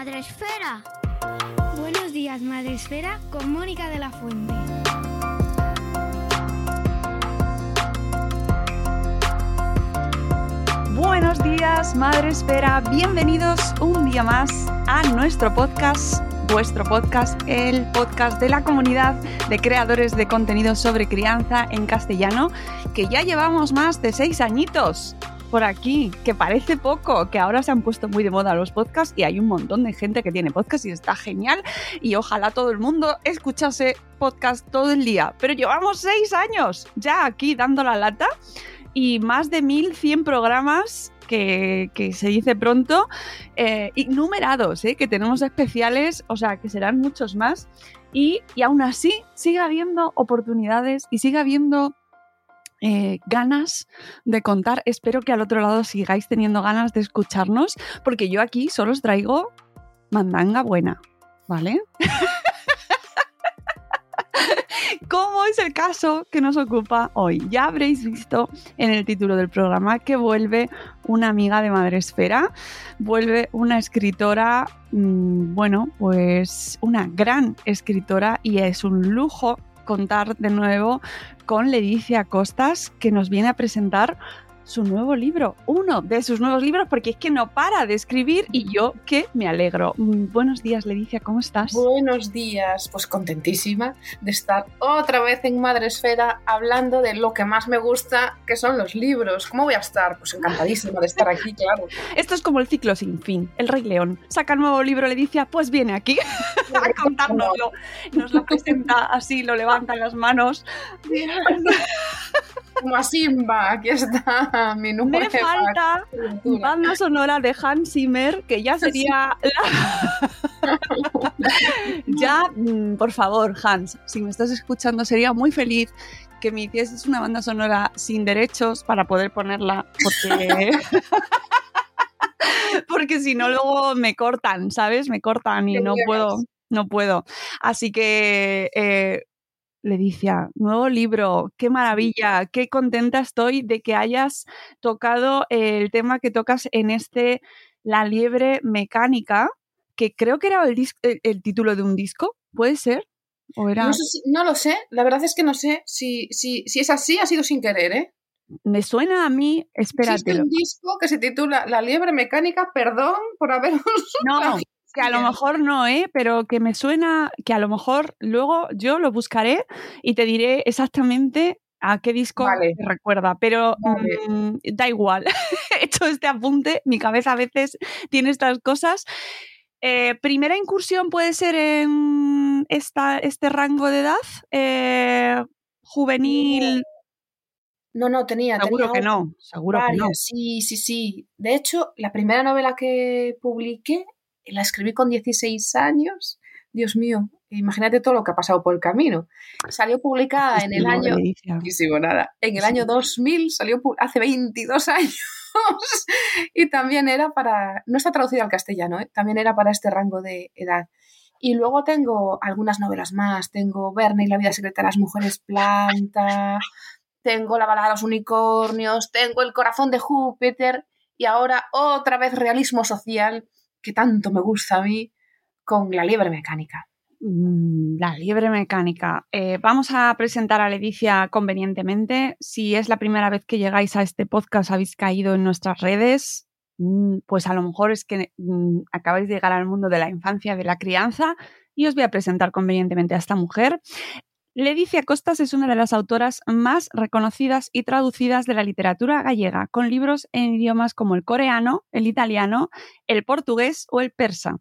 Días, Madre Esfera. Buenos días, Madre Esfera, con Mónica de la Fuente. Buenos días, Madre Espera. Bienvenidos un día más a nuestro podcast, vuestro podcast, el podcast de la comunidad de creadores de contenido sobre crianza en castellano, que ya llevamos más de seis añitos por aquí, que parece poco, que ahora se han puesto muy de moda los podcasts y hay un montón de gente que tiene podcast y está genial y ojalá todo el mundo escuchase podcast todo el día. Pero llevamos seis años ya aquí dando la lata y más de 1100 programas que, que se dice pronto, eh, y numerados, eh, que tenemos especiales, o sea, que serán muchos más. Y, y aún así sigue habiendo oportunidades y sigue habiendo eh, ganas de contar. Espero que al otro lado sigáis teniendo ganas de escucharnos, porque yo aquí solo os traigo mandanga buena, ¿vale? Como es el caso que nos ocupa hoy. Ya habréis visto en el título del programa que vuelve una amiga de Madresfera, vuelve una escritora, mmm, bueno, pues una gran escritora y es un lujo contar de nuevo con Leticia Costas, que nos viene a presentar su nuevo libro, uno de sus nuevos libros, porque es que no para de escribir y yo que me alegro. Mm, Buenos días, Leticia, ¿cómo estás? Buenos días, pues contentísima de estar otra vez en Madresfera hablando de lo que más me gusta, que son los libros. ¿Cómo voy a estar? Pues encantadísima de estar aquí, claro. Esto es como el ciclo sin fin. El Rey León saca el nuevo libro, Leticia, pues viene aquí a contárnoslo. Nos lo presenta así, lo levanta en las manos. Como a Simba, aquí está Me falta banda sonora de Hans Zimmer, que ya sería la... ya, mm, por favor, Hans, si me estás escuchando, sería muy feliz que me hicieses una banda sonora sin derechos para poder ponerla, porque... porque si no luego me cortan, ¿sabes? Me cortan y no puedo, no puedo. Así que eh, Leticia, nuevo libro, qué maravilla, qué contenta estoy de que hayas tocado el tema que tocas en este La liebre mecánica, que creo que era el, dis- el, el título de un disco, ¿puede ser? ¿O era? No, sé si- no lo sé, la verdad es que no sé si, si, si es así, ha sido sin querer, ¿eh? Me suena a mí, Existe espérate. un disco que se titula La liebre mecánica, perdón por haberos... No, que a lo mejor no, ¿eh? Pero que me suena, que a lo mejor luego yo lo buscaré y te diré exactamente a qué disco Vale. te recuerda, pero Vale. mm, da igual. He hecho este apunte, mi cabeza a veces tiene estas cosas. Eh, primera incursión puede ser en esta, este rango de edad, eh, juvenil. No, no, tenía. Seguro tenía que no, seguro que no. Sí, sí, sí. De hecho, la primera novela que publiqué la escribí con 16 años. Dios mío, imagínate todo lo que ha pasado por el camino. Salió publicada en el año. Leticia. Muchísimo, nada. En el año 2000 salió hace 22 años. y también era para. No está traducida al castellano, ¿eh? también era para este rango de edad. Y luego tengo algunas novelas más. Tengo Verne y la vida secreta de las mujeres planta. Tengo La balada de los unicornios. Tengo El corazón de Júpiter. Y ahora otra vez realismo social, que tanto me gusta a mí, con La liebre mecánica. Mm, la liebre mecánica. Eh, vamos a presentar a Leticia convenientemente. Si es la primera vez que llegáis a este podcast, habéis caído en nuestras redes, mm, pues a lo mejor es que mm, acabáis de llegar al mundo de la infancia, de la crianza, y os voy a presentar convenientemente a esta mujer. Leticia Costas es una de las autoras más reconocidas y traducidas de la literatura gallega, con libros en idiomas como el coreano, el italiano, el portugués o el persa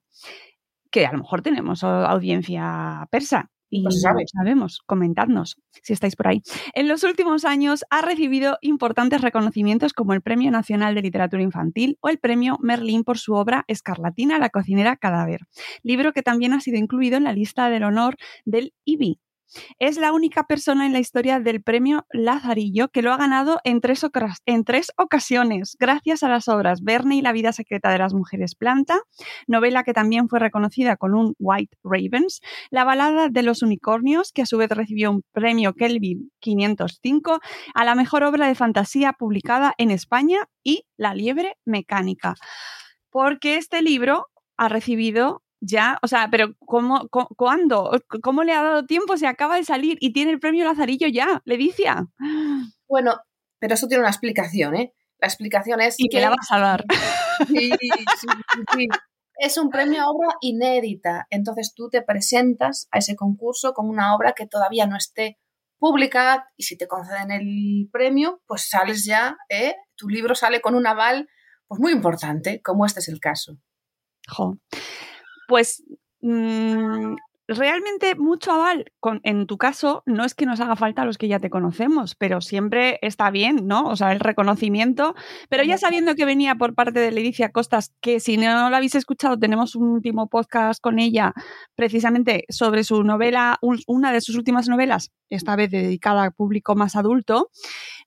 que a lo mejor tenemos audiencia persa. Y pues sabemos, comentadnos si estáis por ahí. En los últimos años ha recibido importantes reconocimientos como el Premio Nacional de Literatura Infantil o el Premio Merlín por su obra Escarlatina, la cocinera cadáver, libro que también ha sido incluido en la lista del honor del IBI, es la única persona en la historia del premio Lazarillo que lo ha ganado en tres, ocasiones, gracias a las obras Verne y la vida secreta de las mujeres planta, novela que también fue reconocida con un White Ravens, la balada de los unicornios, que a su vez recibió un premio Kelvin 505, a la mejor obra de fantasía publicada en España y La liebre mecánica. Porque este libro ha recibido ya, o sea, pero ¿cómo, cuándo? ¿Cómo le ha dado tiempo? Se acaba de salir y tiene el premio Lazarillo ya, Ledicia. Bueno, pero eso tiene una explicación, ¿eh? La explicación es y que, la vas a dar. Sí, sí, es un premio a obra inédita. Entonces tú te presentas a ese concurso con una obra que todavía no esté publicada y si te conceden el premio, pues sales ya, ¿eh? Tu libro sale con un aval pues muy importante, como este es el caso. Jo pues mm, realmente mucho aval, en tu caso, no es que nos haga falta a los que ya te conocemos, pero siempre está bien, ¿no? O sea, el reconocimiento. Pero ya sabiendo que venía por parte de Leticia Costas, que si no la habéis escuchado, tenemos un último podcast con ella precisamente sobre su novela, una de sus últimas novelas, esta vez dedicada al público más adulto,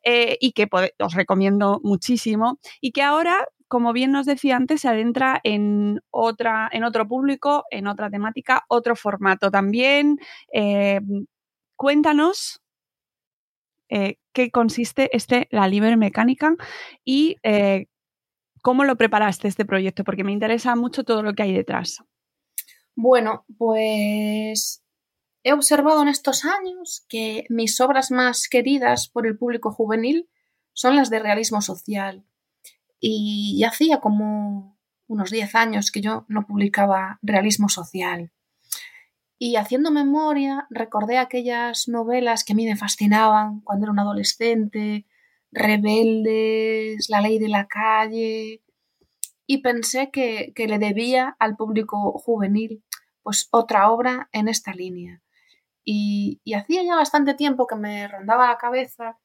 eh, y que os recomiendo muchísimo, y que ahora como bien nos decía antes, se adentra en, otra, en otro público, en otra temática, otro formato también. Eh, cuéntanos eh, qué consiste este La Libre Mecánica y eh, cómo lo preparaste este proyecto, porque me interesa mucho todo lo que hay detrás. Bueno, pues he observado en estos años que mis obras más queridas por el público juvenil son las de realismo social y hacía como unos 10 años que yo no publicaba realismo social. Y haciendo memoria, recordé aquellas novelas que a mí me fascinaban cuando era un adolescente, Rebeldes, La ley de la calle, y pensé que, le debía al público juvenil pues otra obra en esta línea. Y hacía ya bastante tiempo que me rondaba la cabeza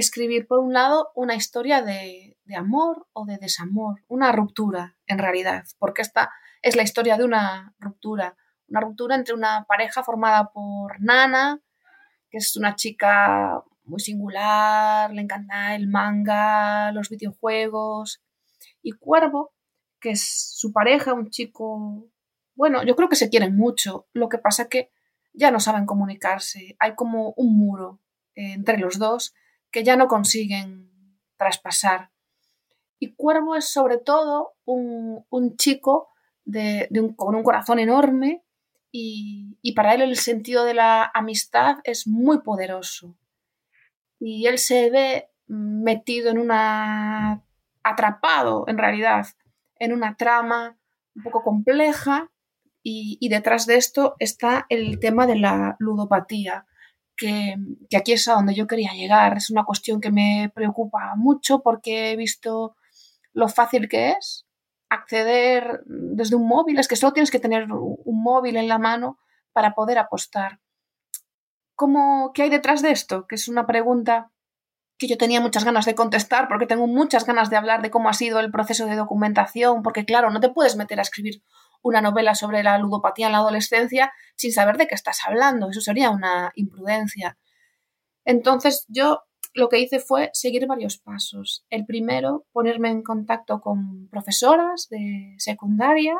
escribir, por un lado, una historia de, amor o de desamor, una ruptura, en realidad, porque esta es la historia de una ruptura, una ruptura entre una pareja formada por Nana, que es una chica muy singular, le encanta el manga, los videojuegos, y Cuervo, que es su pareja, un chico, bueno, yo creo que se quieren mucho, lo que pasa que ya no saben comunicarse, hay como un muro entre los dos que ya no consiguen traspasar. Y Cuervo es sobre todo un, chico de, con un corazón enorme y, y, para él el sentido de la amistad es muy poderoso. Y él se ve metido en una... atrapado en realidad en una trama un poco compleja y detrás de esto está el tema de la ludopatía que, aquí es a donde yo quería llegar. Es una cuestión que me preocupa mucho porque he visto lo fácil que es acceder desde un móvil. Es que solo tienes que tener un móvil en la mano para poder apostar. ¿Cómo, ¿Qué hay detrás de esto? Que es una pregunta que yo tenía muchas ganas de contestar porque tengo muchas ganas de hablar de cómo ha sido el proceso de documentación, porque claro, no te puedes meter a escribir una novela sobre la ludopatía en la adolescencia sin saber de qué estás hablando. Eso sería una imprudencia. Entonces yo lo que hice fue seguir varios pasos. El primero, ponerme en contacto con profesoras de secundaria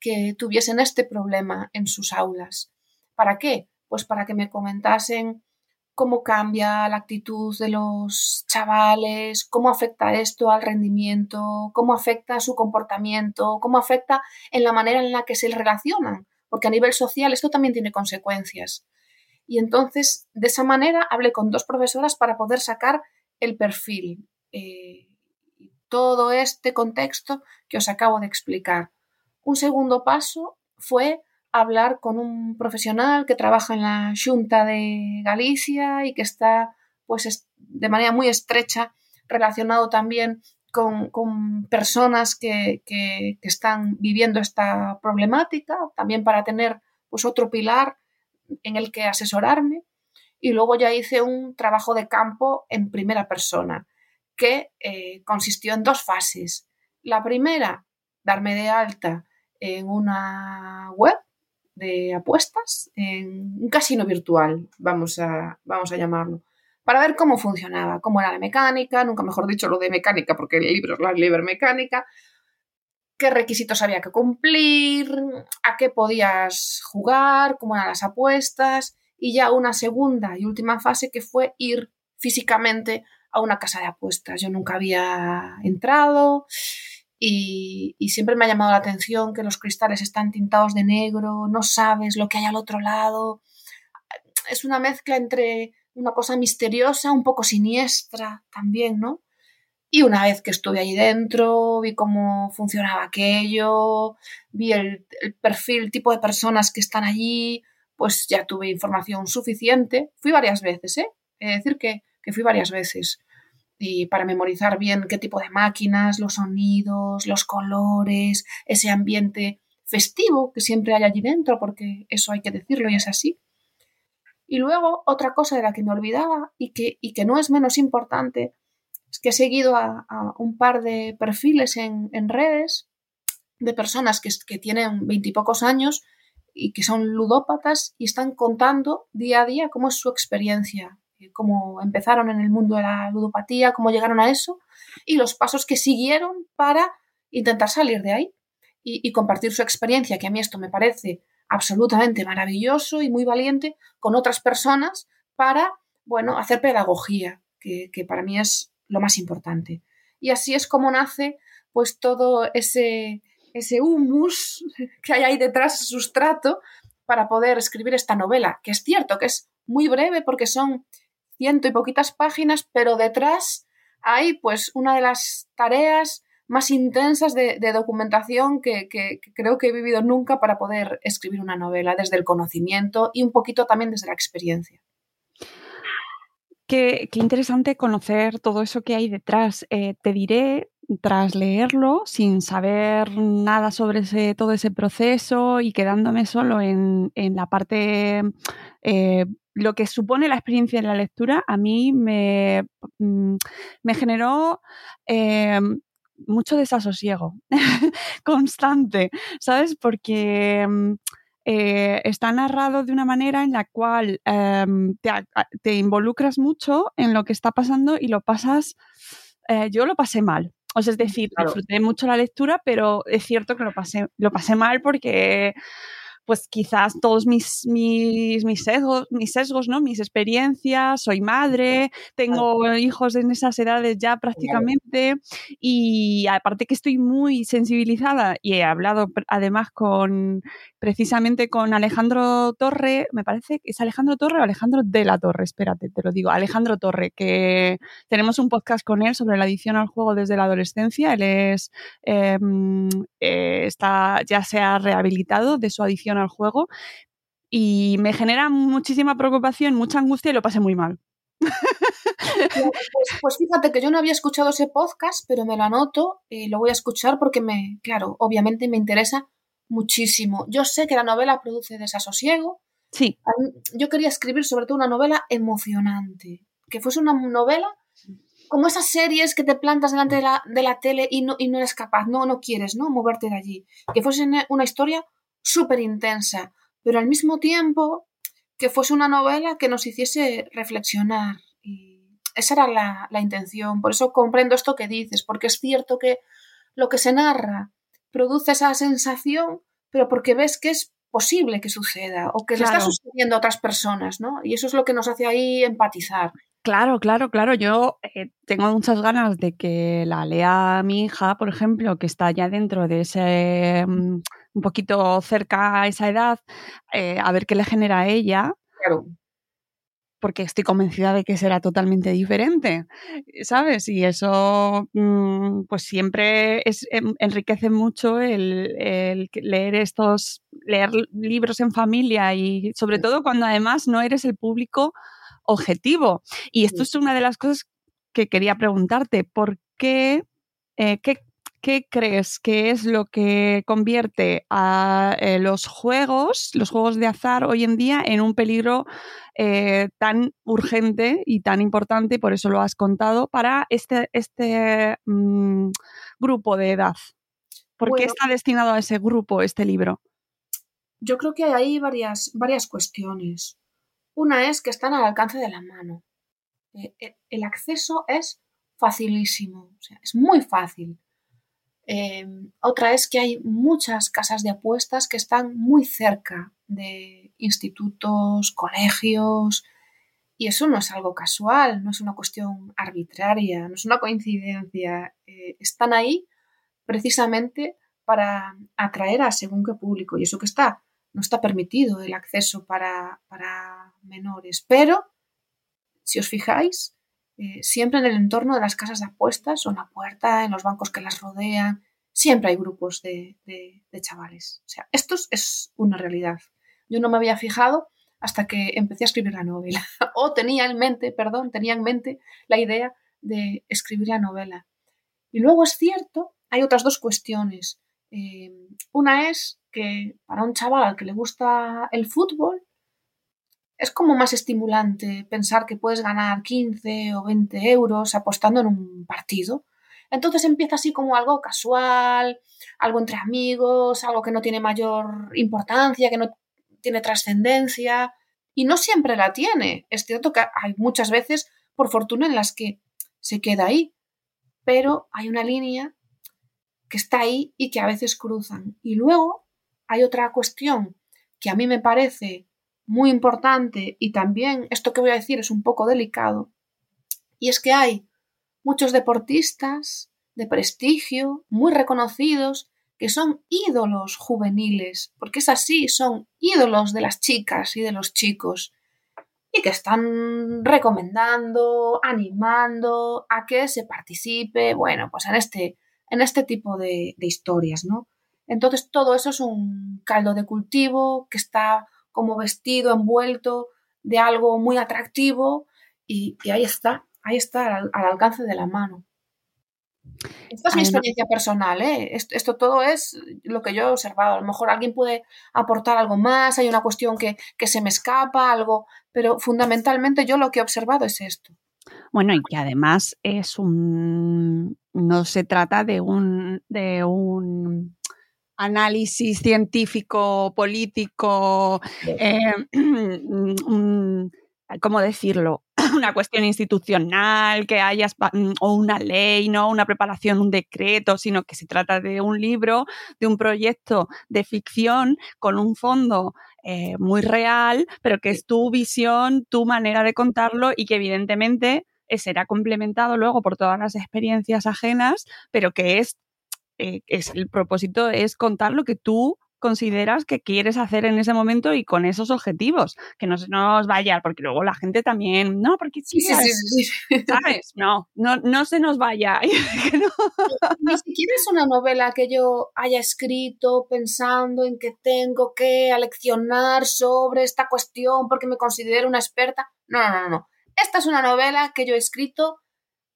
que tuviesen este problema en sus aulas. ¿Para qué? Pues para que me comentasen cómo cambia la actitud de los chavales, cómo afecta esto al rendimiento, cómo afecta su comportamiento, cómo afecta en la manera en la que se relacionan. porque a nivel social esto también tiene consecuencias. Y entonces, de esa manera, hablé con dos profesoras para poder sacar el perfil. Eh, todo este contexto que os acabo de explicar. Un segundo paso fue hablar con un profesional que trabaja en la Junta de Galicia y que está pues de manera muy estrecha relacionado también con, personas que, están viviendo esta problemática, también para tener pues otro pilar en el que asesorarme. Y luego ya hice un trabajo de campo en primera persona, que eh, consistió en dos fases. La primera, darme de alta en una web de apuestas, en un casino virtual, vamos a, vamos a llamarlo, para ver cómo funcionaba, cómo era la mecánica, nunca mejor dicho lo de mecánica, porque el libro es la mecánica, qué requisitos había que cumplir, a qué podías jugar, cómo eran las apuestas, y ya una segunda y última fase que fue ir físicamente a una casa de apuestas. Yo nunca había entrado, y, siempre me ha llamado la atención que los cristales están tintados de negro, no sabes lo que hay al otro lado. Es una mezcla entre una cosa misteriosa, un poco siniestra también, ¿no? Y una vez que estuve ahí dentro, vi cómo funcionaba aquello, vi el, perfil, el tipo de personas que están allí, pues ya tuve información suficiente. Fui varias veces, ¿eh? Es decir, que, que fui varias veces y para memorizar bien qué tipo de máquinas, los sonidos, los colores, ese ambiente festivo que siempre hay allí dentro, porque eso hay que decirlo y es así. Y luego otra cosa de la que me olvidaba y que, y que no es menos importante es que he seguido a, un par de perfiles en, redes de personas que, que tienen veintipocos años y que son ludópatas y están contando día a día cómo es su experiencia cómo empezaron en el mundo de la ludopatía, cómo llegaron a eso y los pasos que siguieron para intentar salir de ahí y, compartir su experiencia, que a mí esto me parece absolutamente maravilloso y muy valiente, con otras personas para, bueno, hacer pedagogía, que, para mí es lo más importante. Y así es como nace pues todo ese, ese humus que hay ahí detrás, sustrato, para poder escribir esta novela, que es cierto que es muy breve porque son ciento y poquitas páginas, pero detrás hay pues una de las tareas más intensas de, documentación que, creo que he vivido nunca para poder escribir una novela, desde el conocimiento y un poquito también desde la experiencia. Qué, interesante conocer todo eso que hay detrás. Eh, te diré, tras leerlo, sin saber nada sobre ese, todo ese proceso y quedándome solo en, la parte eh, lo que supone la experiencia de la lectura a mí me, mm, me generó eh, mucho desasosiego constante, ¿sabes? Porque mm, eh, está narrado de una manera en la cual em, te, involucras mucho en lo que está pasando y lo pasas, eh, yo lo pasé mal. O sea, es decir, disfruté mucho la lectura, pero es cierto que lo pasé, lo pasé mal porque pues quizás todos mis, mis, mis, sesgos, mis sesgos, ¿no? Mis experiencias, soy madre, tengo hijos en esas edades ya prácticamente y aparte que estoy muy sensibilizada y he hablado además con precisamente con Alejandro Torre, me parece que es Alejandro Torre o Alejandro de la Torre, espérate, te lo digo, Alejandro Torre, que tenemos un podcast con él sobre la adicción al juego desde la adolescencia, él es, em, eh, está, ya se ha rehabilitado de su adicción al juego y me genera muchísima preocupación, mucha angustia y lo pasé muy mal. Pues, pues, fíjate que yo no había escuchado ese podcast, pero me lo anoto y lo voy a escuchar porque me, claro, obviamente me interesa muchísimo. Yo sé que la novela produce desasosiego. Sí. Yo quería escribir sobre todo una novela emocionante, que fuese una novela como esas series que te plantas delante de la, de la tele y no, y no eres capaz, no, no quieres, ¿no? Moverte de allí. Que fuese una historia súper intensa, pero al mismo tiempo que fuese una novela que nos hiciese reflexionar. Y esa era la, la intención. Por eso comprendo esto que dices, porque es cierto que lo que se narra produce esa sensación, pero porque ves que es posible que suceda o que le está sucediendo a otras personas, ¿no? Y eso es lo que nos hace ahí empatizar. Claro, claro, claro. Yo eh, tengo muchas ganas de que la lea mi hija, por ejemplo, que está ya dentro de ese, mm, un poquito cerca a esa edad, eh, a ver qué le genera a ella. Claro. Porque estoy convencida de que será totalmente diferente, ¿sabes? Y eso, mm, pues siempre es, em, enriquece mucho el, el leer estos, leer libros en familia y sobre todo cuando además no eres el público objetivo. Y esto es una de las cosas que quería preguntarte. ¿Por qué, eh, qué, qué, crees que es lo que convierte a eh, los juegos, los juegos de azar hoy en día, en un peligro eh, tan urgente y tan importante, por eso lo has contado, para este, este mm, grupo de edad? ¿Por qué está destinado a ese grupo este libro? Yo creo que hay ahí varias, varias cuestiones. Una es que están al alcance de la mano. Eh, el acceso es facilísimo, o sea, es muy fácil. Em, otra es que hay muchas casas de apuestas que están muy cerca de institutos, colegios, y eso no es algo casual, no es una cuestión arbitraria, no es una coincidencia. Eh, están ahí precisamente para atraer a según qué público, y eso que está, no está permitido el acceso para, para menores, pero si os fijáis, eh, siempre en el entorno de las casas de apuestas o en la puerta, en los bancos que las rodean, siempre hay grupos de, chavales. O sea, esto es una realidad. Yo no me había fijado hasta que empecé a escribir la novela. o tenía en mente, perdón, tenía en mente la idea de escribir la novela. Y luego es cierto, hay otras dos cuestiones. Eh, una es que para un chaval al que le gusta el fútbol, es como más estimulante pensar que puedes ganar 15 o 20 euros apostando en un partido. Entonces empieza así como algo casual, algo entre amigos, algo que no tiene mayor importancia, que no tiene trascendencia. Y no siempre la tiene. Es cierto que hay muchas veces, por fortuna, en las que se queda ahí. Pero hay una línea que está ahí y que a veces cruzan. Y luego hay otra cuestión que a mí me parece muy importante y también esto que voy a decir es un poco delicado, y es que hay muchos deportistas de prestigio, muy reconocidos, que son ídolos juveniles, porque es así, son ídolos de las chicas y de los chicos, y que están recomendando, animando a que se participe, bueno, pues en este, en este tipo de, de historias, ¿no? Entonces todo eso es un caldo de cultivo que está como vestido, envuelto de algo muy atractivo y, ahí está, ahí está al, alcance de la mano. Esta es mi experiencia personal, ¿eh? Esto, todo es lo que yo he observado. A lo mejor alguien puede aportar algo más, hay una cuestión que, que se me escapa, algo, pero fundamentalmente yo lo que he observado es esto. Bueno, y que además es un. no se trata de un. de un análisis científico, político, eh, ¿cómo decirlo? Una cuestión institucional, que hayas, mm, o una ley, no una preparación, un decreto, sino que se trata de un libro, de un proyecto de ficción con un fondo eh, muy real, pero que es tu visión, tu manera de contarlo y que evidentemente eh, será complementado luego por todas las experiencias ajenas, pero que es eh, es, el propósito es contar lo que tú consideras que quieres hacer en ese momento y con esos objetivos, que no se nos vaya, porque luego la gente también, no, porque sí, sí, sí, ¿sabes? No, no, no se nos vaya. Ni siquiera es una novela que yo haya escrito pensando en que tengo que aleccionar sobre esta cuestión porque me considero una experta. No, no, no, no. Esta es una novela que yo he escrito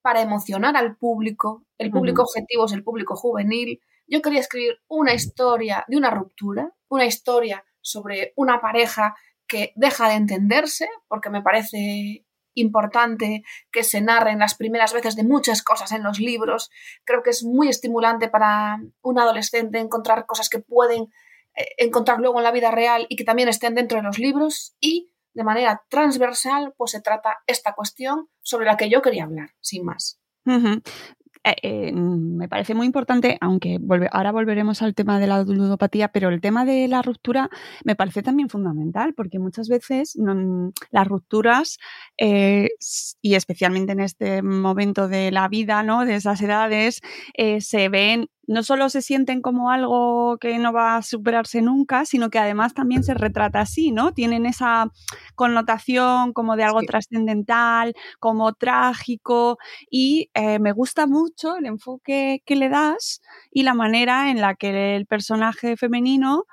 para emocionar al público. El público objetivo es el público juvenil. Yo quería escribir una historia de una ruptura, una historia sobre una pareja que deja de entenderse, porque me parece importante que se narren las primeras veces de muchas cosas en los libros. Creo que es muy estimulante para un adolescente encontrar cosas que pueden eh, encontrar luego en la vida real y que también estén dentro de los libros y de manera transversal, pues se trata esta cuestión sobre la que yo quería hablar, sin más. Eh, eh, me parece muy importante, aunque ahora volveremos al tema de la ludopatía, pero el tema de la ruptura me parece también fundamental, porque muchas veces las rupturas, eh, y especialmente en este momento de la vida, ¿no? de esas edades, se ven no solo se sienten como algo que no va a superarse nunca, sino que además también se retrata así, ¿no? Tienen esa connotación como de algo trascendental, como trágico, y eh, me gusta mucho el enfoque que le das y la manera en la que el personaje femenino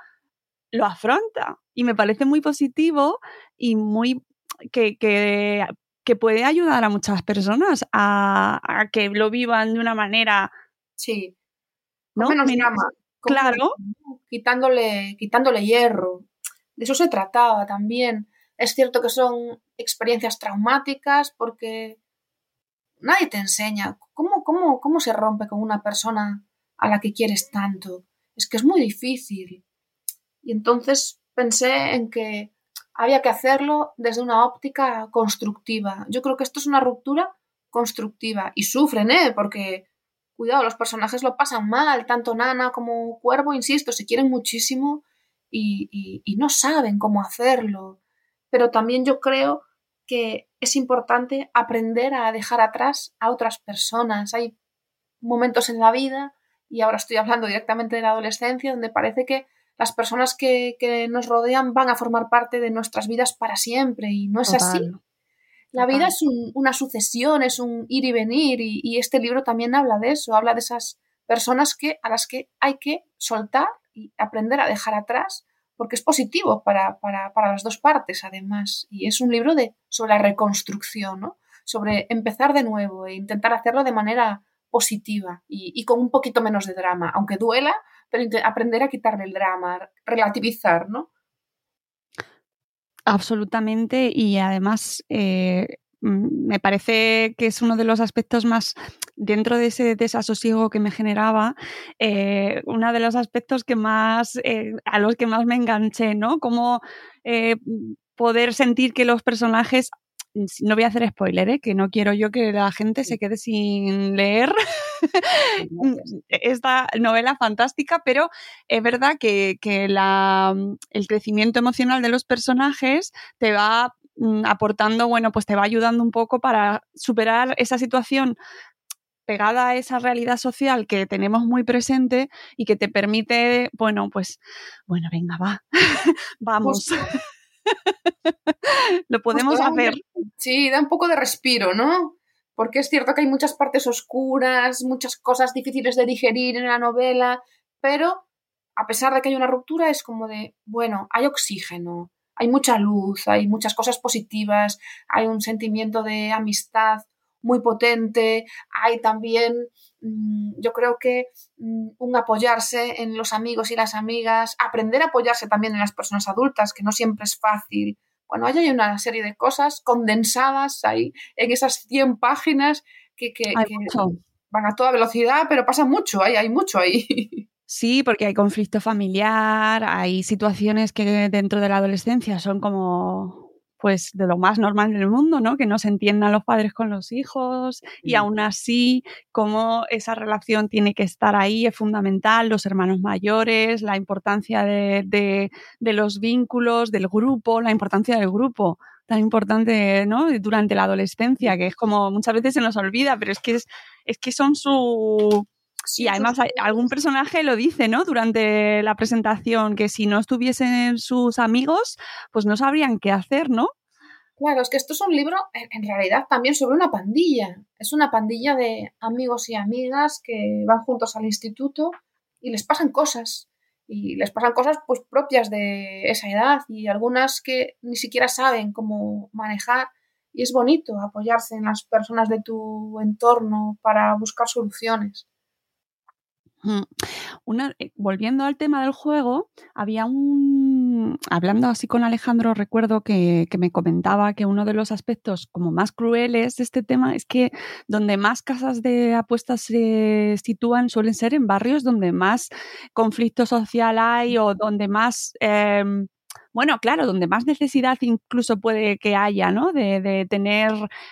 lo afronta. Y me parece muy positivo y muy que, que, puede ayudar a muchas personas a, a que lo vivan de una manera Sí. ¿No? menos drama. Claro. Quitándole, quitándole hierro. De eso se trataba también. Es cierto que son experiencias traumáticas porque nadie te enseña cómo, cómo, cómo se rompe con una persona a la que quieres tanto. Es que es muy difícil. Y entonces pensé en que había que hacerlo desde una óptica constructiva. Yo creo que esto es una ruptura constructiva y sufren, ¿eh? Porque cuidado, los personajes lo pasan mal, tanto Nana como Cuervo, insisto, se quieren muchísimo y, no saben cómo hacerlo. Pero también yo creo que es importante aprender a dejar atrás a otras personas. Hay momentos en la vida, y ahora estoy hablando directamente de la adolescencia, donde parece que las personas que, nos rodean van a formar parte de nuestras vidas para siempre, y no es así. La vida es una sucesión, es un ir y venir y, este libro también habla de eso, habla de esas personas que, a las que hay que soltar y aprender a dejar atrás porque es positivo para, las dos partes además y es un libro de, sobre la reconstrucción, ¿no? sobre empezar de nuevo e intentar hacerlo de manera positiva y, y con un poquito menos de drama, aunque duela, pero aprender a quitarle el drama, relativizar, ¿no? Absolutamente, y además eh, mm, me parece que es uno de los aspectos más, dentro de ese desasosiego que me generaba, eh, uno de los aspectos que más, eh, a los que más me enganché, ¿no? Como poder sentir que los personajes no voy a hacer spoiler, ¿eh? que no quiero yo que la gente se quede sin leer esta novela fantástica, pero es verdad que, el crecimiento emocional de los personajes te va mm, aportando, bueno, pues te va ayudando un poco para superar esa situación pegada a esa realidad social que tenemos muy presente y que te permite, bueno, pues, bueno, venga, va, vamos. Lo podemos hacer. Sí, da un poco de respiro, ¿no? Porque es cierto que hay muchas partes oscuras, muchas cosas difíciles de digerir en la novela, pero a pesar de que hay una ruptura, es como de, bueno, hay oxígeno, hay mucha luz, hay muchas cosas positivas, hay un sentimiento de amistad muy potente, hay también Mm, yo creo que mm, un apoyarse en los amigos y las amigas, aprender a apoyarse también en las personas adultas, que no siempre es fácil. Bueno, hay una serie de cosas condensadas ahí en esas 100 páginas que, van a toda velocidad, pero pasa mucho, hay, hay mucho ahí. Sí, porque hay conflicto familiar, hay situaciones que dentro de la adolescencia son como pues de lo más normal del mundo, ¿no? Que no se entiendan los padres con los hijos y mm. aún así cómo esa relación tiene que estar ahí es fundamental, los hermanos mayores, la importancia de, los vínculos, del grupo, la importancia del grupo tan importante ¿no? durante la adolescencia, que es como muchas veces se nos olvida, pero es que, es, es que son su, y además algún personaje lo dice, ¿no? Durante la presentación, que si no estuviesen sus amigos, pues no sabrían qué hacer, ¿no? Claro, es que esto es un libro en, realidad también sobre una pandilla. Es una pandilla de amigos y amigas que van juntos al instituto y les pasan cosas. Y les pasan cosas pues propias de esa edad y algunas que ni siquiera saben cómo manejar. Y es bonito apoyarse en las personas de tu entorno para buscar soluciones. Una, eh, volviendo al tema del juego, había un. Hablando así con Alejandro, recuerdo que, me comentaba que uno de los aspectos como más crueles de este tema es que donde más casas de apuestas se sitúan suelen ser en barrios donde más conflicto social hay o donde más. Em, bueno, claro, donde más necesidad incluso puede que haya, ¿no? De, tener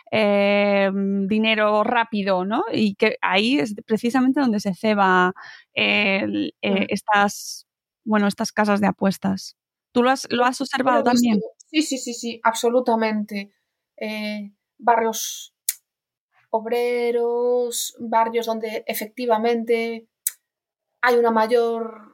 eh, dinero rápido, ¿no? Y que ahí es precisamente donde se ceba eh, estas, bueno, estas casas de apuestas. ¿Tú lo has, lo has observado también? Sí, sí, sí, sí, absolutamente. Eh, barrios obreros, barrios donde efectivamente hay una mayor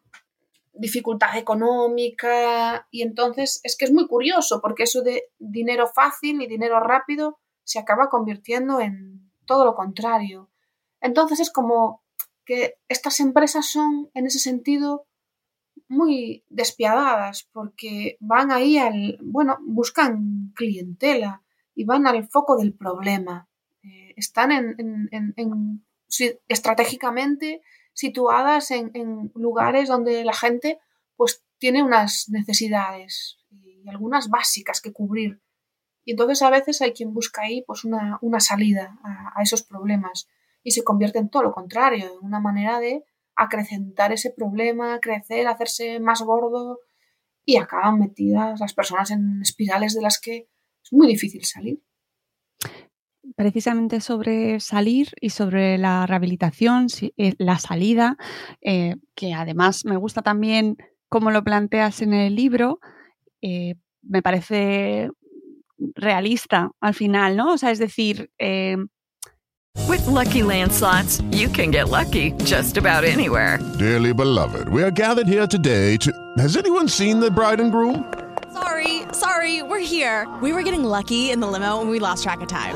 dificultad económica y entonces es que es muy curioso porque eso de dinero fácil y dinero rápido se acaba convirtiendo en todo lo contrario. Entonces es como que estas empresas son en ese sentido muy despiadadas porque van ahí al, bueno, buscan clientela y van al foco del problema. Eh, están en, estratégicamente situadas en, lugares donde la gente pues tiene unas necesidades y algunas básicas que cubrir. Y entonces a veces hay quien busca ahí pues una, salida a, esos problemas y se convierte en todo lo contrario, en una manera de acrecentar ese problema, crecer, hacerse más gordo y acaban metidas las personas en espirales de las que es muy difícil salir precisamente sobre salir y sobre la rehabilitación, eh, la salida, eh, que además me gusta también cómo lo planteas en el libro, eh, me parece realista al final, ¿no? O sea, es decir... With lucky landslots, you can get lucky just about anywhere. Dearly beloved, we are gathered here today to... Has anyone seen the bride and groom? Sorry, sorry, we're here. We were getting lucky in the limo and we lost track of time.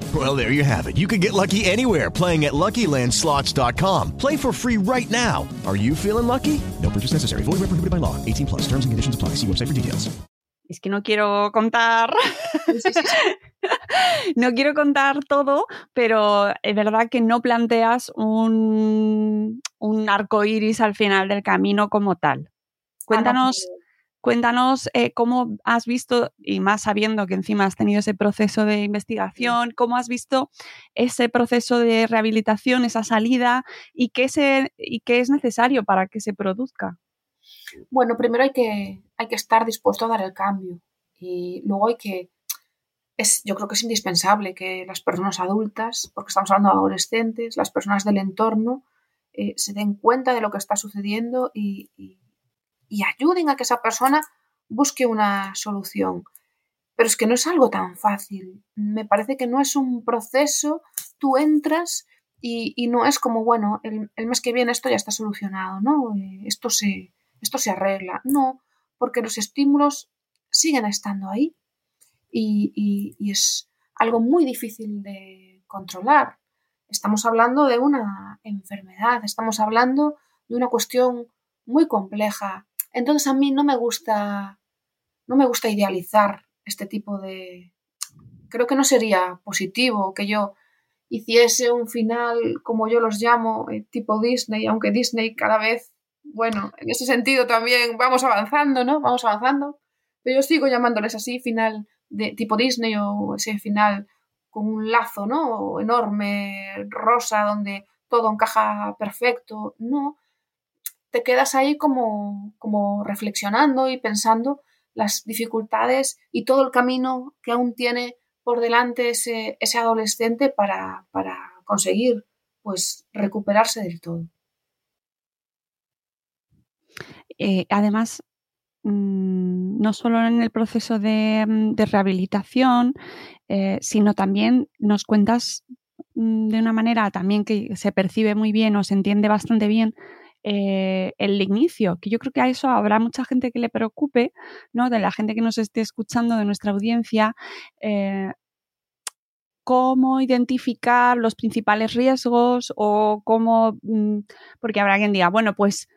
Well, there you have it. You can get lucky anywhere playing at LuckyLandSlots.com. Play for free right now. Are you feeling lucky? No purchase necessary. Void where prohibited by law. 18 plus. Terms and conditions apply. See website for details. Es que no quiero contar. Sí, sí, sí. no quiero contar todo, pero es verdad que no planteas un, un arco iris al final del camino como tal. Cuéntanos, cuéntanos eh, cómo has visto, y más sabiendo que encima has tenido ese proceso de investigación, cómo has visto ese proceso de rehabilitación, esa salida, y qué, se, y qué es necesario para que se produzca. Bueno, primero hay que, hay que estar dispuesto a dar el cambio y luego hay que yo creo que es indispensable que las personas adultas, porque estamos hablando de adolescentes, las personas del entorno, eh, se den cuenta de lo que está sucediendo y, ayuden a que esa persona busque una solución. Pero es que no es algo tan fácil. Me parece que no es un proceso, tú entras y, no es como, bueno, el, mes que viene esto ya está solucionado, ¿no? Eh, esto, se, esto se arregla. No, porque los estímulos siguen estando ahí y, es algo muy difícil de controlar. Estamos hablando de una enfermedad, estamos hablando de una cuestión muy compleja. Entonces a mí no me gusta no me gusta idealizar este tipo de creo que no sería positivo que yo hiciese un final como yo los llamo eh, tipo Disney, aunque Disney cada vez bueno, en ese sentido también vamos avanzando, ¿no? Vamos avanzando. Pero yo sigo llamándoles así, final de tipo Disney o ese final con un lazo, ¿no? Enorme, rosa, donde todo encaja perfecto. No, te quedas ahí como, como reflexionando y pensando las dificultades y todo el camino que aún tiene por delante ese, ese adolescente para, para conseguir pues recuperarse del todo. Eh, además, Mm, no solo en el proceso de, mm, rehabilitación, eh, sino también nos cuentas mm, de una manera también que se percibe muy bien o se entiende bastante bien eh, el inicio, que yo creo que a eso habrá mucha gente que le preocupe, ¿no? De la gente que nos esté escuchando, de nuestra audiencia, eh, cómo identificar los principales riesgos o cómo, porque habrá quien diga, bueno, pues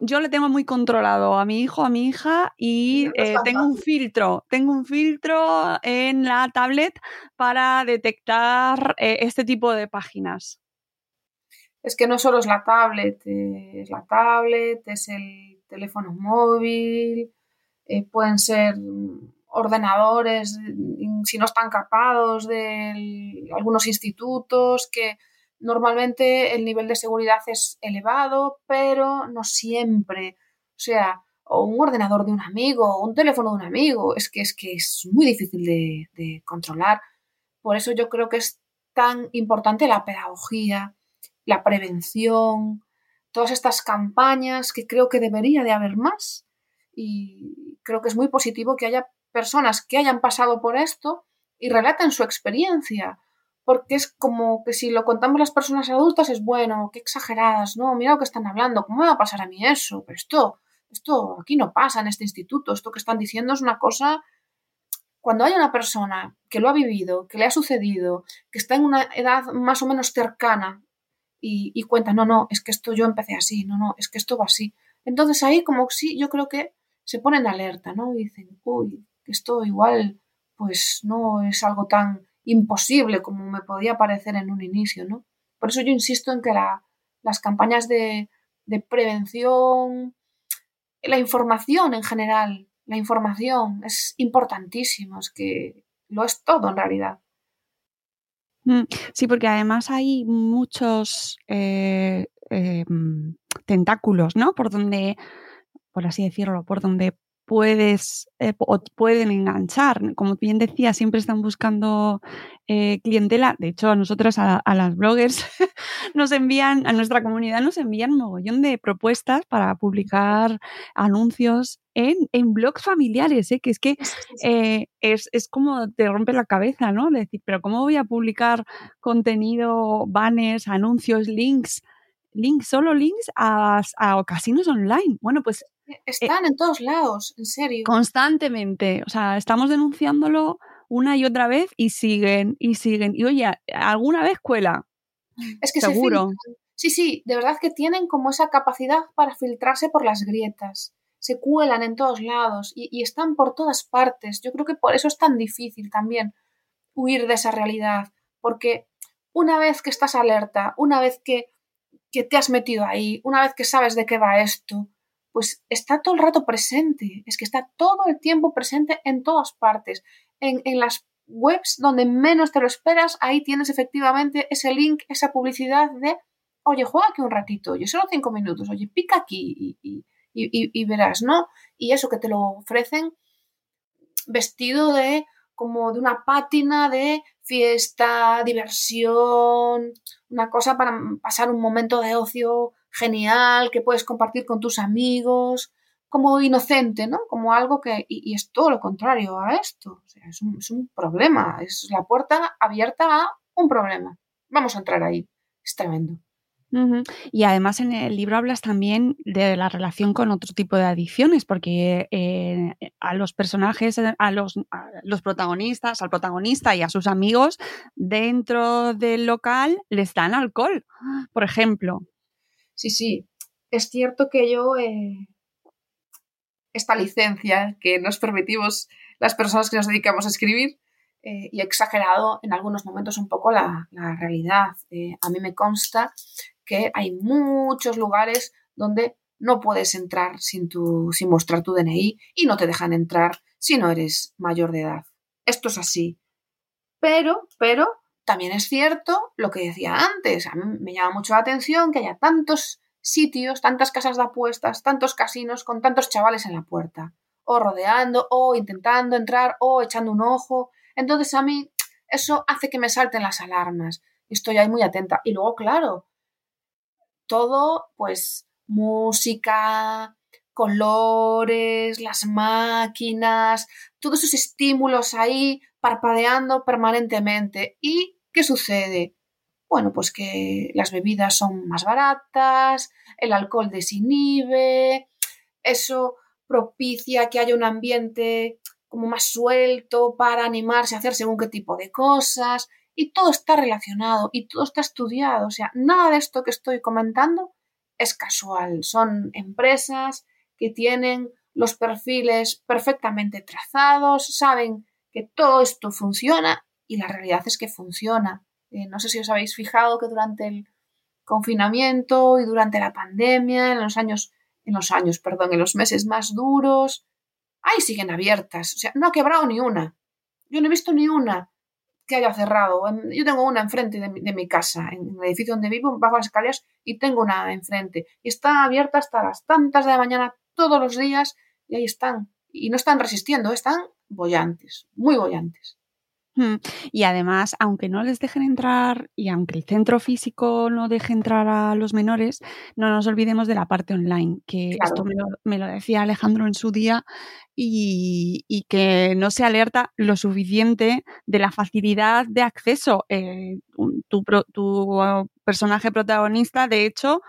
yo le tengo muy controlado a mi hijo, a mi hija y eh, tengo un filtro, tengo un filtro en la tablet para detectar eh, este tipo de páginas. Es que no solo es la tablet, eh, es la tablet, es el teléfono móvil, pueden ser ordenadores, si no están capados de algunos institutos, que normalmente el nivel de seguridad es elevado, pero no siempre. O sea, o un ordenador de un amigo, o un teléfono de un amigo, es que es, que es muy difícil de controlar. Por eso yo creo que es tan importante la pedagogía, la prevención, todas estas campañas que creo que debería de haber más. Y creo que es muy positivo que haya personas que hayan pasado por esto y relaten su experiencia, porque es como que si lo contamos las personas adultas es bueno, qué exageradas, no, mira lo que están hablando, ¿cómo me va a pasar a mí eso? Pero esto, esto aquí no pasa en este instituto, esto que están diciendo es una cosa cuando hay una persona que lo ha vivido, que le ha sucedido, que está en una edad más o menos cercana y, y, cuenta, no, no, es que esto yo empecé así, no, no, es que esto va así. Entonces ahí como sí, yo creo que se ponen alerta, ¿no? Y dicen, uy, esto igual pues no es algo tan imposible como me podía parecer en un inicio, ¿no? Por eso yo insisto en que la, las campañas de, de prevención, la información en general, la información es importantísima, es que lo es todo en realidad. Mm, sí, porque además hay muchos eh, eh, tentáculos, ¿no? Por donde, por así decirlo, por donde puedes eh, o pueden enganchar. Como bien decía, siempre están buscando eh, clientela. De hecho, a nosotras, a, las bloggers, nos envían, a nuestra comunidad nos envían un mogollón de propuestas para publicar anuncios en, en blogs familiares, ¿eh? que es que es, es, como te rompe la cabeza, ¿no? Decir, pero ¿cómo voy a publicar contenido, banners, anuncios, links? links, solo links a, a, casinos online. Bueno, pues eh, Están en todos lados, en serio. Constantemente. O sea, estamos denunciándolo una y otra vez y siguen y siguen. Y oye, alguna vez cuela. Es que seguro. sí, sí, de verdad que tienen como esa capacidad para filtrarse por las grietas. Se cuelan en todos lados y, y están por todas partes. Yo creo que por eso es tan difícil también huir de esa realidad. Porque una vez que estás alerta, una vez que, que te has metido ahí, una vez que sabes de qué va esto, pues está todo el rato presente, es que está todo el tiempo presente en todas partes. En, en las webs donde menos te lo esperas, ahí tienes efectivamente ese link, esa publicidad de, oye, juega aquí un ratito, oye, solo cinco minutos, oye, pica aquí y, y, y, verás, ¿no? Y eso que te lo ofrecen vestido de como de una pátina de fiesta, diversión, una cosa para pasar un momento de ocio genial que puedes compartir con tus amigos, como inocente, ¿no? Como algo que... Y, es todo lo contrario a esto. O sea, es, un, es un problema, es la puerta abierta a un problema. Vamos a entrar ahí. Es tremendo. Y además en el libro hablas también de la relación con otro tipo de adicciones, porque eh, a los personajes, a los, a los, protagonistas, al protagonista y a sus amigos dentro del local les dan alcohol, por ejemplo sí, sí, es cierto que yo, eh, esta licencia que nos permitimos las personas que nos dedicamos a escribir, eh, y he exagerado en algunos momentos un poco la, realidad. Eh, a mí me consta que hay muchos lugares donde no puedes entrar sin, tu, sin mostrar tu DNI y no te dejan entrar si no eres mayor de edad. Esto es así. Pero, pero, también es cierto lo que decía antes, a mí me llama mucho la atención que haya tantos sitios, tantas casas de apuestas, tantos casinos con tantos chavales en la puerta, o rodeando, o intentando entrar, o echando un ojo. Entonces a mí eso hace que me salten las alarmas. Estoy ahí muy atenta. Y luego, claro, todo, pues, música, colores, las máquinas, todos esos estímulos ahí parpadeando permanentemente. Y ¿Qué sucede? Bueno, pues que las bebidas son más baratas, el alcohol desinhibe, eso propicia que haya un ambiente como más suelto para animarse a hacer según qué tipo de cosas, y todo está relacionado y todo está estudiado, o sea, nada de esto que estoy comentando es casual, son empresas que tienen los perfiles perfectamente trazados, saben que todo esto funciona y la realidad es que funciona. Eh, no sé si os habéis fijado que durante el confinamiento y durante la pandemia, en los años, en los años, perdón, en los meses más duros, ahí siguen abiertas. O sea, no ha quebrado ni una. Yo no he visto ni una que haya cerrado. Yo tengo una enfrente de mi, de mi casa, en el edificio donde vivo, bajo las escaleras, y tengo una enfrente. Y está abierta hasta las tantas de la mañana todos los días, y ahí están. Y no están resistiendo, están bollantes, muy bollantes. Y además, aunque no les dejen entrar y aunque el centro físico no deje entrar a los menores, no nos olvidemos de la parte online, que esto me lo, decía Alejandro en su día y, que no se alerta lo suficiente de la facilidad de acceso. Eh, tu, personaje protagonista, de hecho,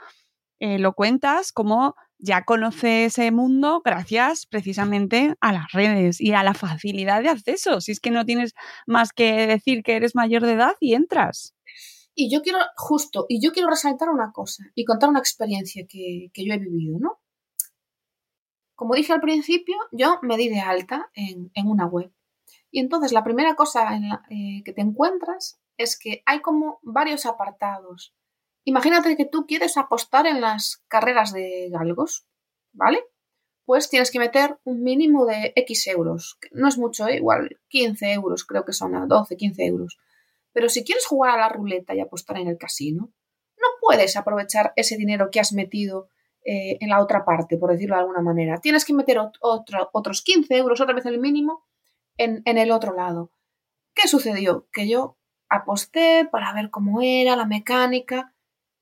eh, lo cuentas como ya conoce ese mundo gracias precisamente a las redes y a la facilidad de acceso. Si es que no tienes más que decir que eres mayor de edad y entras. Y yo quiero, justo, y yo quiero resaltar una cosa y contar una experiencia que, yo he vivido, ¿no? Como dije al principio, yo me di de alta en, una web. Y entonces la primera cosa eh, que te encuentras es que hay como varios apartados Imagínate que tú quieres apostar en las carreras de galgos, ¿vale? Pues tienes que meter un mínimo de X euros. No es mucho, ¿eh? igual 15 euros, creo que son 12, 15 euros. Pero si quieres jugar a la ruleta y apostar en el casino, no puedes aprovechar ese dinero que has metido eh, en la otra parte, por decirlo de alguna manera. Tienes que meter otros 15 euros, otra vez el mínimo, en el otro lado. ¿Qué sucedió? Que yo aposté para ver cómo era la mecánica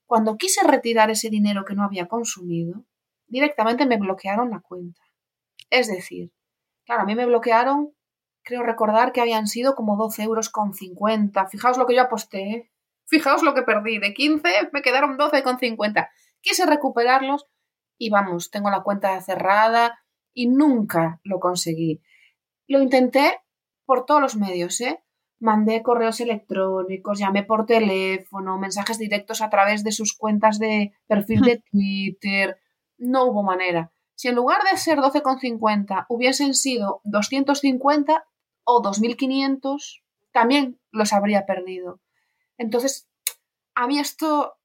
cuando quise retirar ese dinero que no había consumido, directamente me bloquearon la cuenta. Es decir, claro, a mí me bloquearon, creo recordar que habían sido como 12 euros con 50. Fijaos lo que yo aposté, ¿eh? Fijaos lo que perdí. De 15 me quedaron 12 con 50. Quise recuperarlos y vamos, tengo la cuenta cerrada y nunca lo conseguí. Lo intenté por todos los medios, ¿eh? Mandé correos electrónicos, llamé por teléfono, mensajes directos a través de sus cuentas de perfil de Twitter. No hubo manera. Si en lugar de ser 12,50 hubiesen sido 250 o 2.500, también los habría perdido. Entonces, a mí esto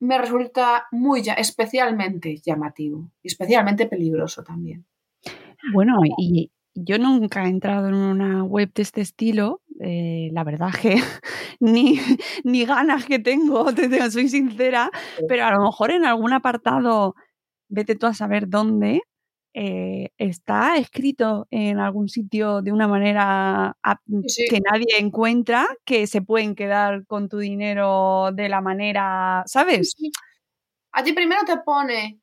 me resulta muy especialmente llamativo y especialmente peligroso también. Bueno, y yo nunca he entrado en una web de este estilo, eh, la verdad que ni, ni ganas que tengo, te, soy sincera, pero a lo mejor en algún apartado, vete tú a saber dónde, eh, está escrito en algún sitio de una manera que nadie encuentra, que se pueden quedar con tu dinero de la manera, ¿sabes? Allí primero te pone,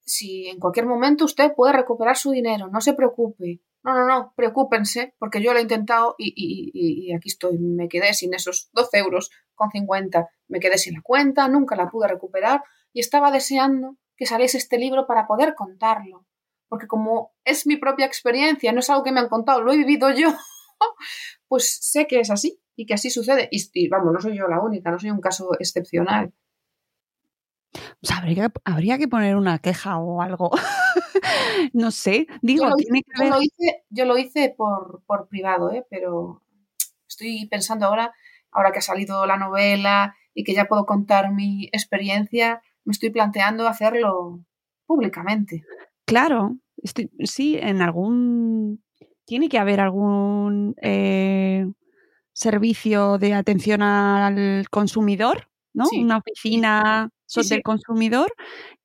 si en cualquier momento usted puede recuperar su dinero, no se preocupe. No, no, no, preocúpense, porque yo lo he intentado y, y, aquí estoy, me quedé sin esos 12 euros con 50, me quedé sin la cuenta, nunca la pude recuperar y estaba deseando que saliese este libro para poder contarlo, porque como es mi propia experiencia, no es algo que me han contado, lo he vivido yo, pues sé que es así y que así sucede. Y, vamos, no soy yo la única, no soy un caso excepcional. Habría, habría que poner una queja o algo. no sé, digo, yo lo, tiene que yo lo hice, yo lo hice por, por privado, ¿eh? pero estoy pensando ahora, ahora que ha salido la novela y que ya puedo contar mi experiencia, me estoy planteando hacerlo públicamente. Claro, sí, en algún... Tiene que haber algún eh, servicio de atención al consumidor, ¿no? Una oficina del consumidor,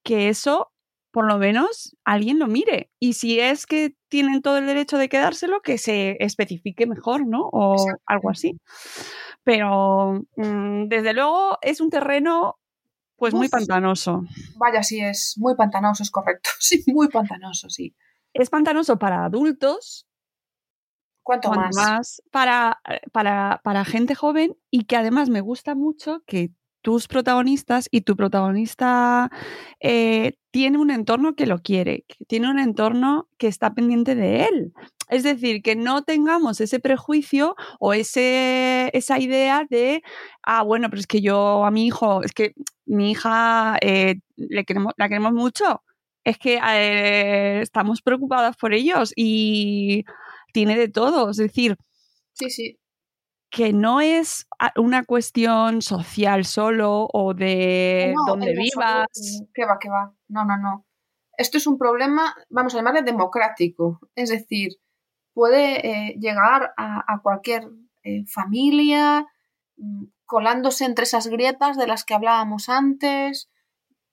que eso por lo menos alguien lo mire. Y si es que tienen todo el derecho de quedárselo, que se especifique mejor, ¿no? O algo así. Pero mm, desde luego es un terreno pues muy pantanoso. Vaya, sí, es muy pantanoso, es correcto. Sí, muy pantanoso, sí. Es pantanoso para adultos. ¿Cuánto más? más para, para, para gente joven y que además me gusta mucho que tus protagonistas y tu protagonista eh, tiene un entorno que lo quiere, tiene un entorno que está pendiente de él. Es decir, que no tengamos ese prejuicio o ese, esa idea de, ah, bueno, pero es que yo a mi hijo, es que mi hija eh, le queremos, la queremos mucho, es que eh, estamos preocupadas por ellos y tiene de todo. Es decir, sí, sí que no es una cuestión social solo o de donde vivas. Que va, que va. No, no, no. esto es un problema, vamos a llamarle democrático, es decir, puede eh, llegar a, cualquier eh, familia, mm, colándose entre esas grietas de las que hablábamos antes,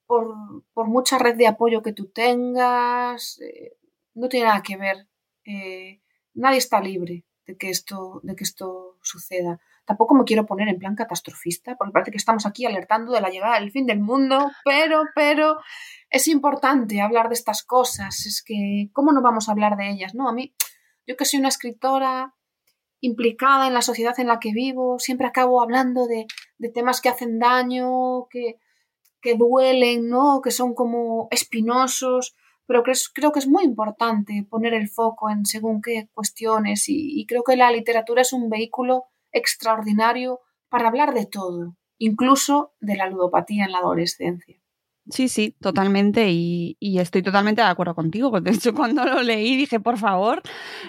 por, mucha red de apoyo que tú tengas, eh, no tiene nada que ver. nadie está libre de que esto, de que esto suceda. Tampoco me quiero poner en plan catastrofista, porque parece que estamos aquí alertando de la llegada del fin del mundo, pero, pero es importante hablar de estas cosas. Es que, ¿cómo no vamos a hablar de ellas? No, a mí, yo que soy una escritora implicada en la sociedad en la que vivo, siempre acabo hablando de, temas que hacen daño, que, que duelen, ¿no? Que son como espinosos pero creo, que es muy importante poner el foco en según qué cuestiones y, creo que la literatura es un vehículo extraordinario para hablar de todo, incluso de la ludopatía en la adolescencia. Sí, sí, totalmente. Y, estoy totalmente de acuerdo contigo. De hecho, cuando lo leí dije, por favor,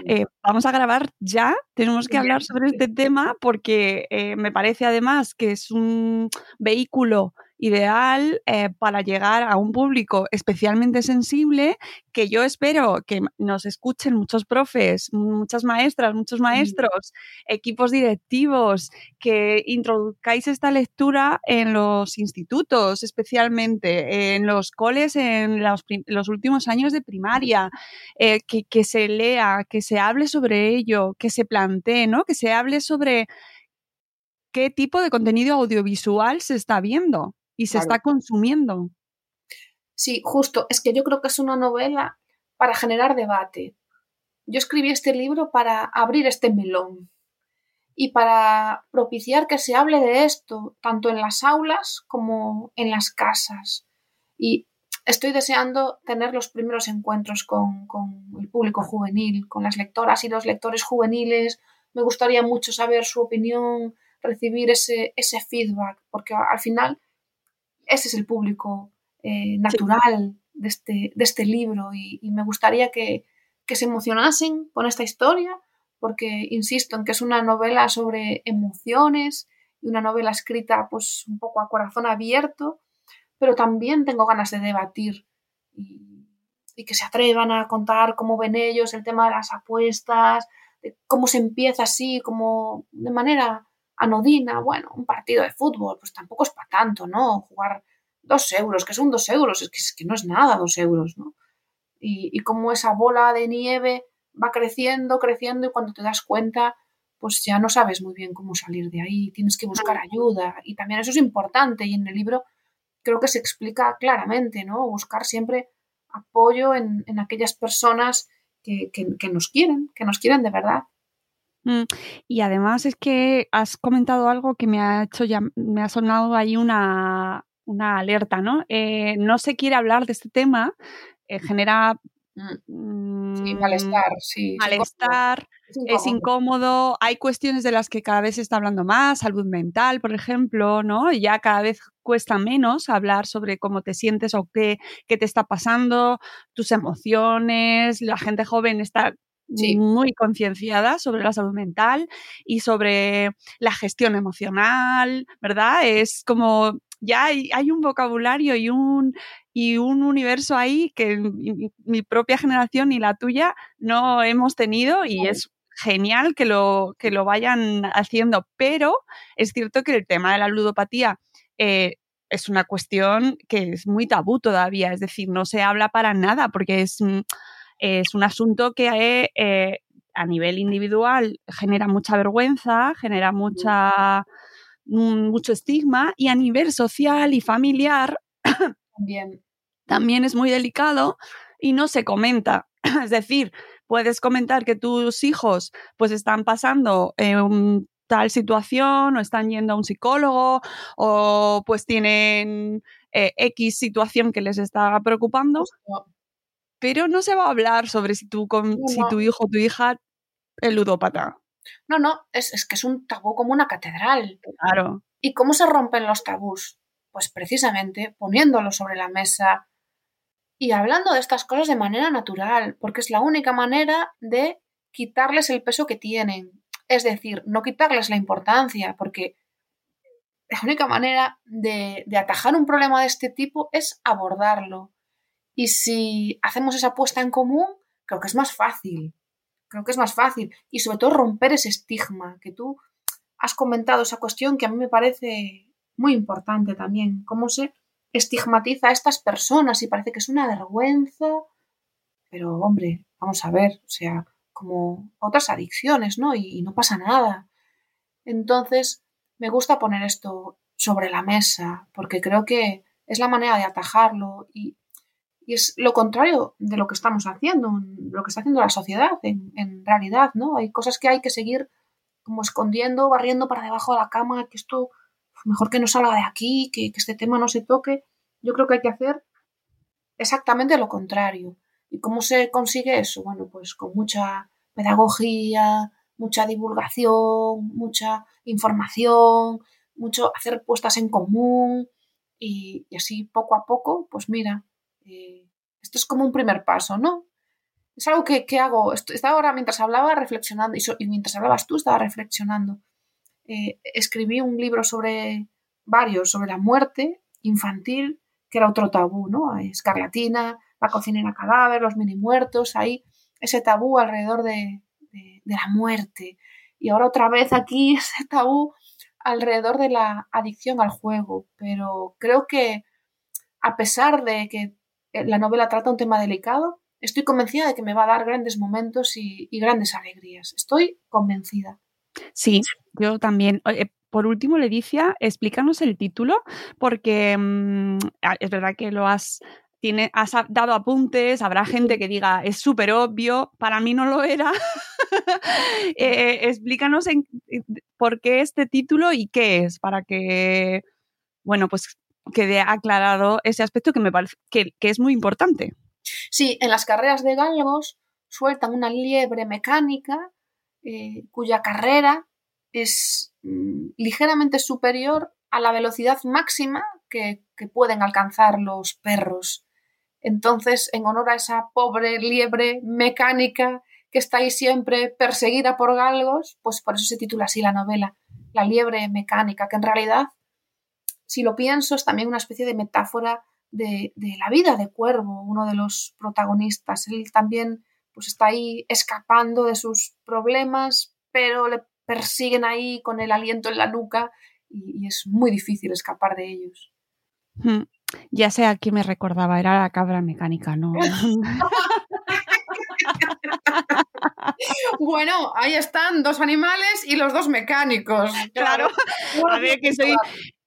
eh, vamos a grabar ya. Tenemos que hablar sobre este tema porque eh, me parece además que es un vehículo ideal eh, para llegar a un público especialmente sensible que yo espero que nos escuchen muchos profes, muchas maestras, muchos maestros, equipos directivos, que introduzcáis esta lectura en los institutos, especialmente en los coles en los, últimos años de primaria, eh, que, que se lea, que se hable sobre ello, que se plantee, ¿no? que se hable sobre qué tipo de contenido audiovisual se está viendo y se está consumiendo. Sí, justo. Es que yo creo que es una novela para generar debate. Yo escribí este libro para abrir este melón y para propiciar que se hable de esto, tanto en las aulas como en las casas. Y estoy deseando tener los primeros encuentros con, con, el público juvenil, con las lectoras y los lectores juveniles. Me gustaría mucho saber su opinión, recibir ese, ese feedback, porque al final ese es el público eh, natural de, este, de este libro. Y, me gustaría que, se emocionasen con esta historia porque insisto en que es una novela sobre emociones y una novela escrita pues un poco a corazón abierto, pero también tengo ganas de debatir y, y, que se atrevan a contar cómo ven ellos el tema de las apuestas, de cómo se empieza así, como de manera anodina, bueno, un partido de fútbol, pues tampoco es para tanto, ¿no? Jugar dos euros, que son dos euros, es que, es que no es nada dos euros, ¿no? Y, y como esa bola de nieve va creciendo, creciendo y cuando te das cuenta, pues ya no sabes muy bien cómo salir de ahí, tienes que buscar ayuda y también eso es importante y en el libro creo que se explica claramente, ¿no? Buscar siempre apoyo en, en aquellas personas que, que, nos quieren, que nos quieren de verdad. Mm, y además es que has comentado algo que me ha hecho ya, me ha sonado ahí una, una alerta, ¿no? Eh, no se quiere hablar de este tema, eh, genera mm, malestar, sí. Malestar, es incómodo. Hay cuestiones de las que cada vez se está hablando más, salud mental, por ejemplo, ¿no? Ya cada vez cuesta menos hablar sobre cómo te sientes o qué, qué te está pasando, tus emociones. La gente joven está muy concienciada sobre la salud mental y sobre la gestión emocional, ¿verdad? Es como ya hay, un vocabulario y un, y un universo ahí que mi, propia generación y la tuya no hemos tenido y es genial que lo, que lo vayan haciendo, pero es cierto que el tema de la ludopatía eh, es una cuestión que es muy tabú todavía, es decir, no se habla para nada porque es es un asunto que eh, a nivel individual genera mucha vergüenza, genera mucha, mm, mucho estigma y a nivel social y familiar también. también es muy delicado y no se comenta. Es decir, puedes comentar que tus hijos pues están pasando tal situación o están yendo a un psicólogo o pues tienen eh, X situación que les está preocupando, pero no se va a hablar sobre si, tú con, si tu hijo o tu hija es ludópata. No, no, es, es, que es un tabú como una catedral. Claro. ¿Y cómo se rompen los tabús? Pues precisamente poniéndolo sobre la mesa y hablando de estas cosas de manera natural, porque es la única manera de quitarles el peso que tienen. Es decir, no quitarles la importancia, porque la única manera de, de atajar un problema de este tipo es abordarlo Y si hacemos esa apuesta en común, creo que es más fácil. Creo que es más fácil. Y sobre todo romper ese estigma que tú has comentado, esa cuestión que a mí me parece muy importante también. Cómo se estigmatiza a estas personas y parece que es una vergüenza. Pero, hombre, vamos a ver, o sea, como otras adicciones, ¿no? Y, y no pasa nada. Entonces, me gusta poner esto sobre la mesa, porque creo que es la manera de atajarlo y, es lo contrario de lo que estamos haciendo, lo que está haciendo la sociedad en, realidad, ¿no? Hay cosas que hay que seguir como escondiendo, barriendo para debajo de la cama, que esto mejor que no salga de aquí, que, que este tema no se toque. Yo creo que hay que hacer exactamente lo contrario. ¿Y cómo se consigue eso? Bueno, pues con mucha pedagogía, mucha divulgación, mucha información, mucho hacer puestas en común y, así poco a poco, pues mira, eh, esto es como un primer paso, ¿no? Es algo que, hago, estaba ahora mientras hablaba reflexionando y, mientras hablabas tú estaba reflexionando. Eh, escribí un libro sobre varios, sobre la muerte infantil, que era otro tabú, ¿no? Escarlatina, la cocinera cadáver, los mini muertos, ahí ese tabú alrededor de, de la muerte. Y ahora otra vez aquí ese tabú alrededor de la adicción al juego, pero creo que a pesar de que la novela trata un tema delicado, estoy convencida de que me va a dar grandes momentos y, grandes alegrías. Estoy convencida. Sí, yo también. por último, Leticia, explícanos el título, porque mm, es verdad que lo has tiene, has dado apuntes, habrá gente que diga es súper obvio, para mí no lo era. Eh, explícanos en, por qué este título y qué es, para que, bueno, pues quede aclarado ese aspecto que me parece que, es muy importante. Sí, en las carreras de galgos sueltan una liebre mecánica eh, cuya carrera es mm, ligeramente superior a la velocidad máxima que, que, pueden alcanzar los perros. Entonces, en honor a esa pobre liebre mecánica que está ahí siempre perseguida por galgos, pues por eso se titula así la novela, La liebre mecánica, que en realidad, si lo pienso, es también una especie de metáfora de, la vida de Cuervo, uno de los protagonistas. Él también pues está ahí escapando de sus problemas, pero le persiguen ahí con el aliento en la nuca y, es muy difícil escapar de ellos. Hmm. Ya sé a quién me recordaba, era la cabra mecánica, ¿no? bueno, ahí están dos animales y los dos mecánicos. Claro, a ver que soy,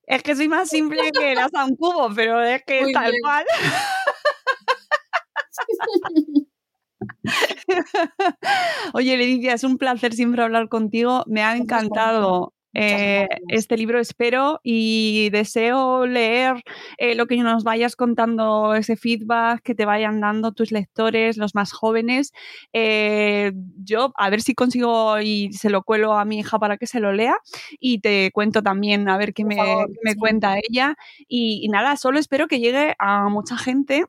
es que soy más simple que asa un cubo, pero es que tal cual. Oye, Leticia, es un placer siempre hablar contigo. Me ha encantado eh, este libro espero y deseo leer eh, lo que nos vayas contando, ese feedback que te vayan dando tus lectores, los más jóvenes. Eh, yo a ver si consigo y se lo cuelo a mi hija para que se lo lea y te cuento también a ver qué me, cuenta ella. y nada, solo espero que llegue a mucha gente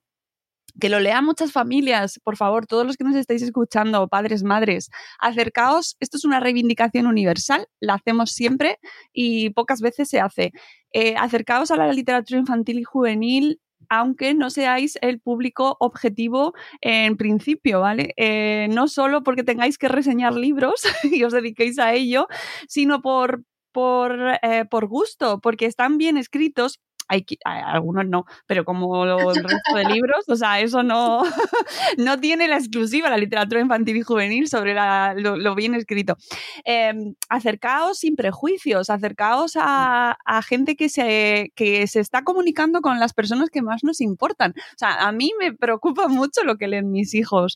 que lo lean muchas familias, por favor, todos los que nos estáis escuchando, padres, madres, acercaos, esto es una reivindicación universal, la hacemos siempre y pocas veces se hace. Eh, acercaos a la literatura infantil y juvenil aunque no seáis el público objetivo en principio, ¿vale? Eh, no solo porque tengáis que reseñar libros y os dediquéis a ello, sino por, por, eh, por gusto, porque están bien escritos hay, algunos no, pero como el resto de libros, o sea, eso no, no tiene la exclusiva la literatura infantil y juvenil sobre lo, bien escrito. Em, acercaos sin prejuicios, acercaos a, gente que se, que se está comunicando con las personas que más nos importan. O sea, a mí me preocupa mucho lo que leen mis hijos,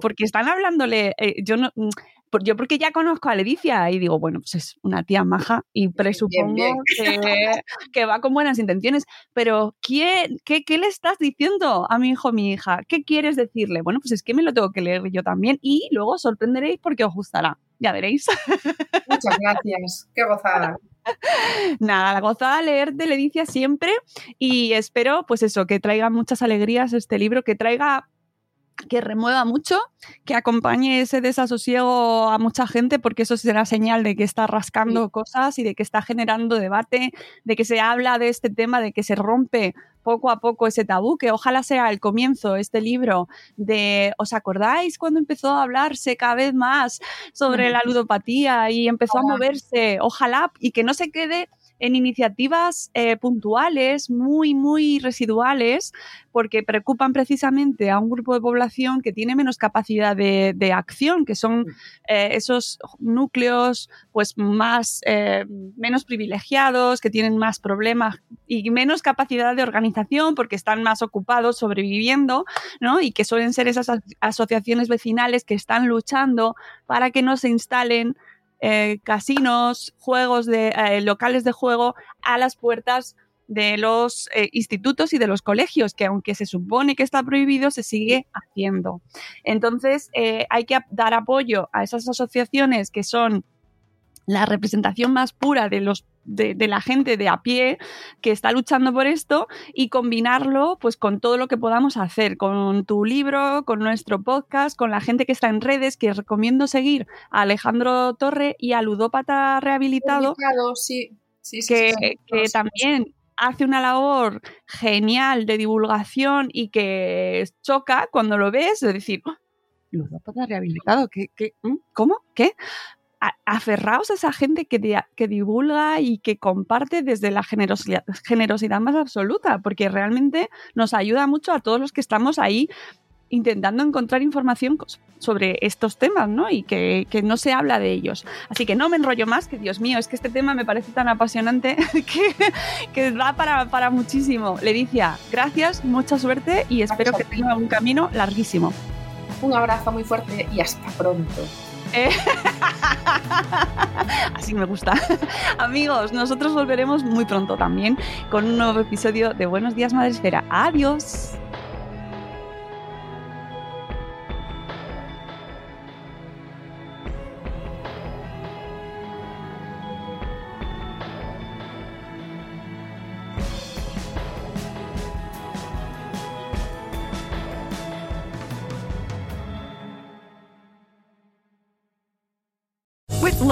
porque están hablándole, eh, yo no yo porque ya conozco a Leticia y digo, bueno, pues es una tía maja y presupongo Que, va con buenas intenciones, pero ¿qué, qué, le estás diciendo a mi hijo o mi hija? ¿Qué quieres decirle? Bueno, pues es que me lo tengo que leer yo también y luego sorprenderéis porque os gustará. Ya veréis. Muchas gracias. Qué gozada. Nada, la gozada leer de Leticia siempre y espero, pues eso, que traiga muchas alegrías este libro, que traiga que remueva mucho, que acompañe ese desasosiego a mucha gente, porque eso será señal de que está rascando cosas y de que está generando debate, de que se habla de este tema, de que se rompe poco a poco ese tabú, que ojalá sea el comienzo, este libro de, ¿os acordáis cuando empezó a hablarse cada vez más sobre la ludopatía y empezó a moverse? Ojalá y que no se quede en iniciativas eh, puntuales muy, muy residuales, porque preocupan precisamente a un grupo de población que tiene menos capacidad de, de acción, que son eh, esos núcleos pues más eh, menos privilegiados, que tienen más problemas y menos capacidad de organización porque están más ocupados sobreviviendo, ¿no? Y que suelen ser esas asociaciones vecinales que están luchando para que no se instalen eh, casinos, juegos de eh, locales de juego a las puertas de los eh, institutos y de los colegios, que aunque se supone que está prohibido, se sigue haciendo. Entonces, hay que dar apoyo a esas asociaciones que son la representación más pura de los de, la gente de a pie que está luchando por esto y combinarlo pues con todo lo que podamos hacer, con tu libro, con nuestro podcast, con la gente que está en redes, que recomiendo seguir a Alejandro Torre y a Ludópata Rehabilitado, que, que también hace una labor genial de divulgación y que choca cuando lo ves, de decir, oh, ludópata rehabilitado, ¿qué, qué, ¿Mm? ¿cómo? ¿Qué? Aferraos a esa gente que, que, divulga y que comparte desde la generosidad, generosidad más absoluta, porque realmente nos ayuda mucho a todos los que estamos ahí intentando encontrar información sobre estos temas, ¿no? Y que, que, no se habla de ellos. Así que no me enrollo más, que Dios mío, es que este tema me parece tan apasionante que, que da para, para muchísimo. Leticia, gracias, mucha suerte y espero que tenga un camino larguísimo. Un abrazo muy fuerte y hasta pronto. Eh, así me gusta. Amigos, nosotros volveremos muy pronto también con un nuevo episodio de Buenos Días Madre Esfera. Adiós.